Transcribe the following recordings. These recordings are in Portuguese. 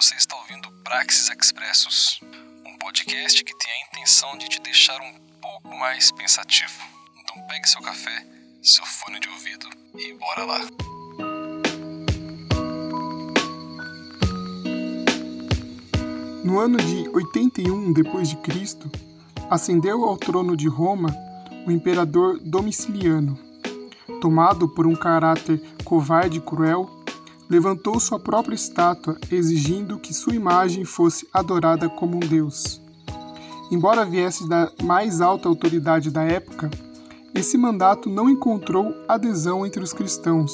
Você está ouvindo Praxis Expressos, um podcast que tem a intenção de te deixar um pouco mais pensativo. Então pegue seu café, seu fone de ouvido e bora lá. No ano de 81 depois de Cristo, ascendeu ao trono de Roma o imperador Domiciliano. Tomado por um caráter covarde e cruel, levantou sua própria estátua, exigindo que sua imagem fosse adorada como um deus. Embora viesse da mais alta autoridade da época, esse mandato não encontrou adesão entre os cristãos,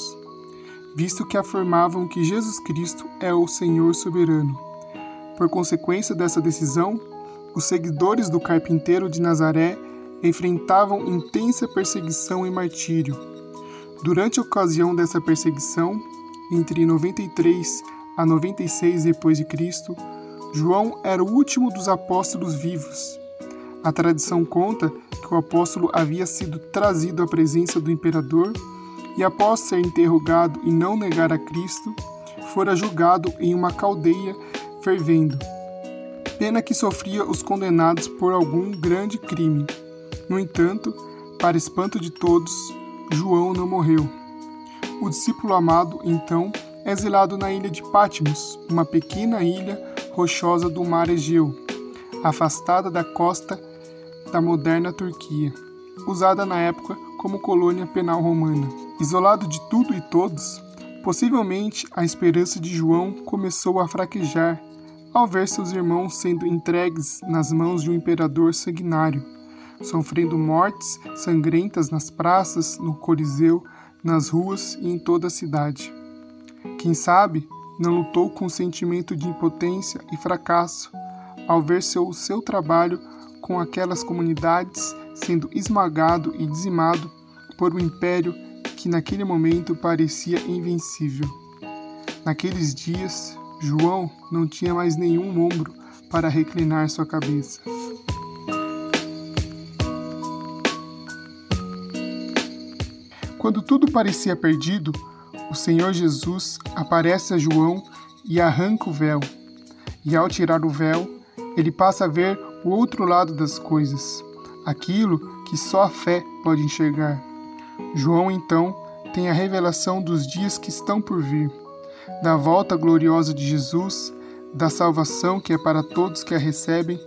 visto que afirmavam que Jesus Cristo é o Senhor soberano. Por consequência dessa decisão, os seguidores do carpinteiro de Nazaré enfrentavam intensa perseguição e martírio. Durante a ocasião dessa perseguição, entre 93 a 96 depois de Cristo, João era o último dos apóstolos vivos. A tradição conta que o apóstolo havia sido trazido à presença do imperador e, após ser interrogado e não negar a Cristo, fora julgado em uma caldeia fervendo. Pena que sofria os condenados por algum grande crime. No entanto, para espanto de todos, João não morreu. O discípulo amado, então, é exilado na ilha de Patmos, uma pequena ilha rochosa do mar Egeu, afastada da costa da moderna Turquia, usada na época como colônia penal romana. Isolado de tudo e todos, possivelmente a esperança de João começou a fraquejar ao ver seus irmãos sendo entregues nas mãos de um imperador sanguinário, sofrendo mortes sangrentas nas praças, no Coliseu, nas ruas e em toda a cidade. Quem sabe não lutou com sentimento de impotência e fracasso ao ver seu, seu trabalho com aquelas comunidades sendo esmagado e dizimado por um império que naquele momento parecia invencível. Naqueles dias, João não tinha mais nenhum ombro para reclinar sua cabeça. Quando tudo parecia perdido, o Senhor Jesus aparece a João e arranca o véu. E ao tirar o véu, ele passa a ver o outro lado das coisas, aquilo que só a fé pode enxergar. João então tem a revelação dos dias que estão por vir, da volta gloriosa de Jesus, da salvação que é para todos que a recebem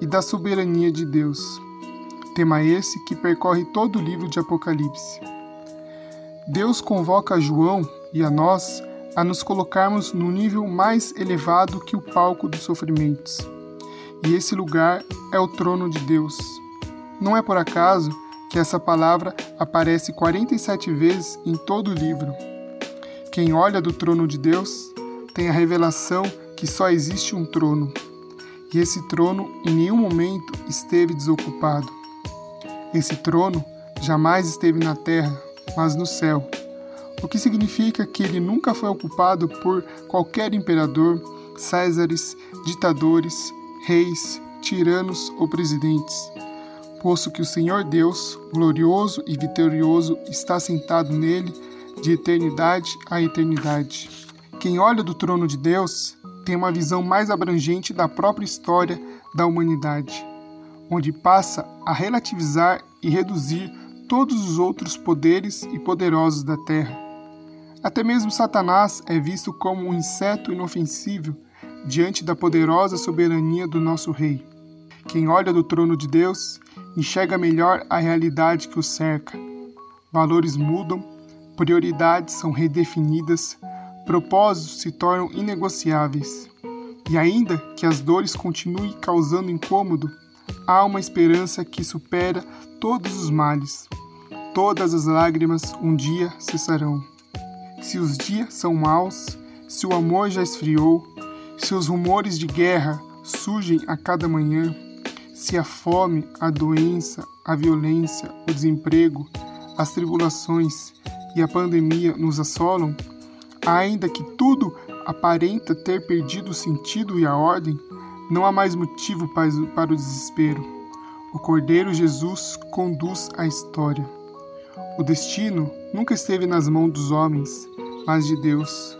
e da soberania de Deus. Tema esse que percorre todo o livro de Apocalipse. Deus convoca João e a nós a nos colocarmos no nível mais elevado que o palco dos sofrimentos. E esse lugar é o trono de Deus. Não é por acaso que essa palavra aparece 47 vezes em todo o livro. Quem olha do trono de Deus tem a revelação que só existe um trono, e esse trono em nenhum momento esteve desocupado. Esse trono jamais esteve na terra, mas no céu, o que significa que ele nunca foi ocupado por qualquer imperador, césares, ditadores, reis, tiranos ou presidentes, posto que o Senhor Deus, glorioso e vitorioso, está sentado nele de eternidade a eternidade. Quem olha do trono de Deus tem uma visão mais abrangente da própria história da humanidade, onde passa a relativizar e reduzir todos os outros poderes e poderosos da terra. Até mesmo Satanás é visto como um inseto inofensível diante da poderosa soberania do nosso Rei. Quem olha do trono de Deus enxerga melhor a realidade que o cerca. Valores mudam, prioridades são redefinidas, propósitos se tornam inegociáveis. E ainda que as dores continuem causando incômodo, há uma esperança que supera todos os males. Todas as lágrimas um dia cessarão. Se os dias são maus, se o amor já esfriou, se os rumores de guerra surgem a cada manhã, se a fome, a doença, a violência, o desemprego, as tribulações e a pandemia nos assolam, ainda que tudo aparenta ter perdido o sentido e a ordem, não há mais motivo para o desespero. O Cordeiro Jesus conduz a história. O destino nunca esteve nas mãos dos homens, mas de Deus.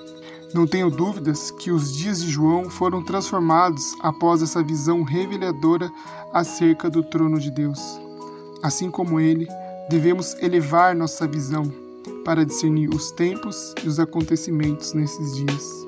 Não tenho dúvidas que os dias de João foram transformados após essa visão reveladora acerca do trono de Deus. Assim como ele, devemos elevar nossa visão para discernir os tempos e os acontecimentos nesses dias.